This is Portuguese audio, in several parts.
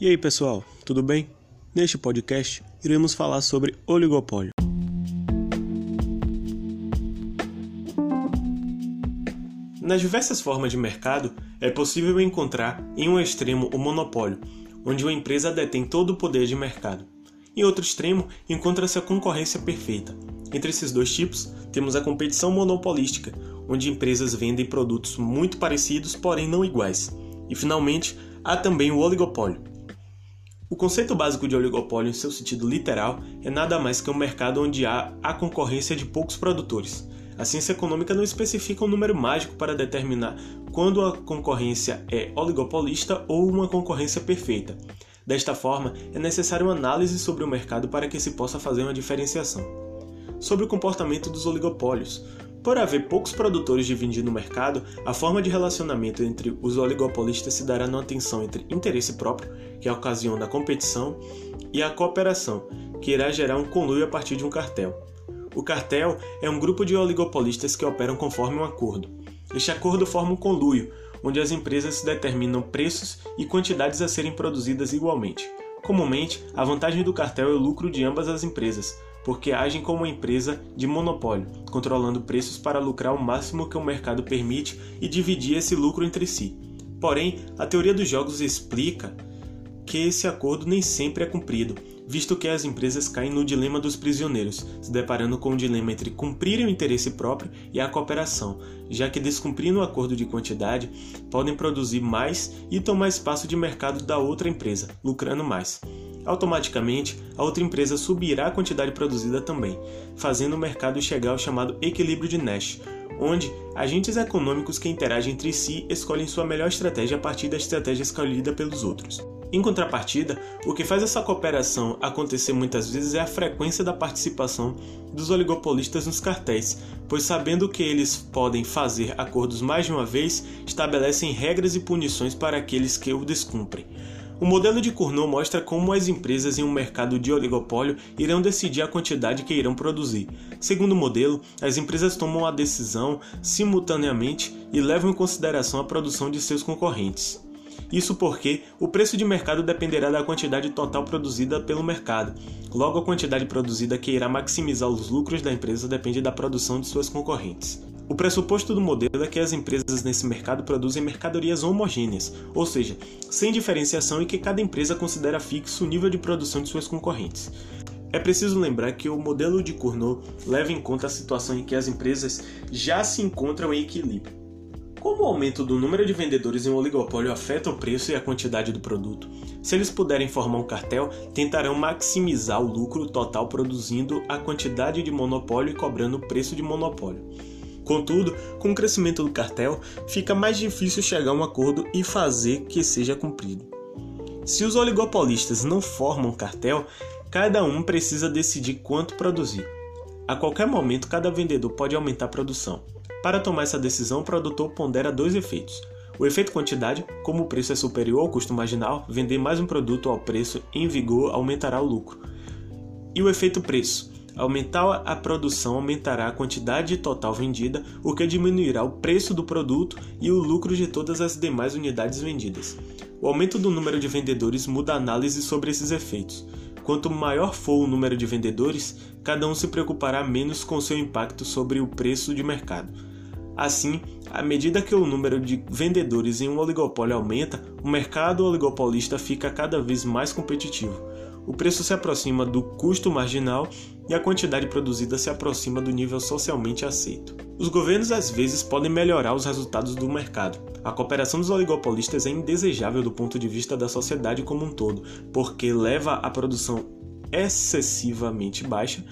E aí, pessoal, tudo bem? Neste podcast, iremos falar sobre oligopólio. Nas diversas formas de mercado, é possível encontrar em um extremo o monopólio, onde uma empresa detém todo o poder de mercado. Em outro extremo, encontra-se a concorrência perfeita. Entre esses dois tipos, temos a competição monopolística, onde empresas vendem produtos muito parecidos, porém não iguais. E finalmente, há também o oligopólio. O conceito básico de oligopólio, em seu sentido literal, é nada mais que um mercado onde há a concorrência de poucos produtores. A ciência econômica não especifica um número mágico para determinar quando a concorrência é oligopolista ou uma concorrência perfeita. Desta forma, é necessária uma análise sobre o mercado para que se possa fazer uma diferenciação. Sobre o comportamento dos oligopólios. Por haver poucos produtores dividindo o mercado, a forma de relacionamento entre os oligopolistas se dará numa tensão entre interesse próprio, que é a ocasião da competição, e a cooperação, que irá gerar um conluio a partir de um cartel. O cartel é um grupo de oligopolistas que operam conforme um acordo. Este acordo forma um conluio, onde as empresas determinam preços e quantidades a serem produzidas igualmente. Comumente, a vantagem do cartel é o lucro de ambas as empresas, porque agem como uma empresa de monopólio, controlando preços para lucrar o máximo que o mercado permite e dividir esse lucro entre si. Porém, a teoria dos jogos explica que esse acordo nem sempre é cumprido, visto que as empresas caem no dilema dos prisioneiros, se deparando com o dilema entre cumprir o interesse próprio e a cooperação, já que descumprindo o acordo de quantidade, podem produzir mais e tomar espaço de mercado da outra empresa, lucrando mais. Automaticamente, a outra empresa subirá a quantidade produzida também, fazendo o mercado chegar ao chamado equilíbrio de Nash, onde agentes econômicos que interagem entre si escolhem sua melhor estratégia a partir da estratégia escolhida pelos outros. Em contrapartida, o que faz essa cooperação acontecer muitas vezes é a frequência da participação dos oligopolistas nos cartéis, pois sabendo que eles podem fazer acordos mais de uma vez, estabelecem regras e punições para aqueles que o descumprem. O modelo de Cournot mostra como as empresas em um mercado de oligopólio irão decidir a quantidade que irão produzir. Segundo o modelo, as empresas tomam a decisão simultaneamente e levam em consideração a produção de seus concorrentes. Isso porque o preço de mercado dependerá da quantidade total produzida pelo mercado. Logo, a quantidade produzida que irá maximizar os lucros da empresa depende da produção de suas concorrentes. O pressuposto do modelo é que as empresas nesse mercado produzem mercadorias homogêneas, ou seja, sem diferenciação e que cada empresa considera fixo o nível de produção de suas concorrentes. É preciso lembrar que o modelo de Cournot leva em conta a situação em que as empresas já se encontram em equilíbrio. Como o aumento do número de vendedores em um oligopólio afeta o preço e a quantidade do produto, se eles puderem formar um cartel, tentarão maximizar o lucro total produzindo a quantidade de monopólio e cobrando o preço de monopólio. Contudo, com o crescimento do cartel, fica mais difícil chegar a um acordo e fazer que seja cumprido. Se os oligopolistas não formam cartel, cada um precisa decidir quanto produzir. A qualquer momento, cada vendedor pode aumentar a produção. Para tomar essa decisão, o produtor pondera dois efeitos. O efeito quantidade, como o preço é superior ao custo marginal, vender mais um produto ao preço em vigor aumentará o lucro. E o efeito preço, Aumentar a produção aumentará a quantidade total vendida, o que diminuirá o preço do produto e o lucro de todas as demais unidades vendidas. O aumento do número de vendedores muda a análise sobre esses efeitos. Quanto maior for o número de vendedores, cada um se preocupará menos com seu impacto sobre o preço de mercado. Assim, à medida que o número de vendedores em um oligopólio aumenta, o mercado oligopolista fica cada vez mais competitivo o preço se aproxima do custo marginal e a quantidade produzida se aproxima do nível socialmente aceito. Os governos às vezes podem melhorar os resultados do mercado. A cooperação dos oligopolistas é indesejável do ponto de vista da sociedade como um todo, porque leva a produção excessivamente baixa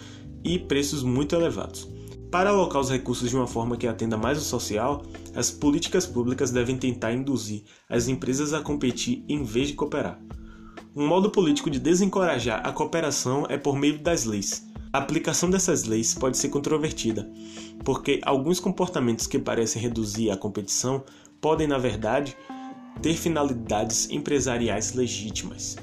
e preços muito elevados. Para alocar os recursos de uma forma que atenda mais o social, as políticas públicas devem tentar induzir as empresas a competir em vez de cooperar. Um modo político de desencorajar a cooperação é por meio das leis. A aplicação dessas leis pode ser controvertida, porque alguns comportamentos que parecem reduzir a competição podem, na verdade, ter finalidades empresariais legítimas.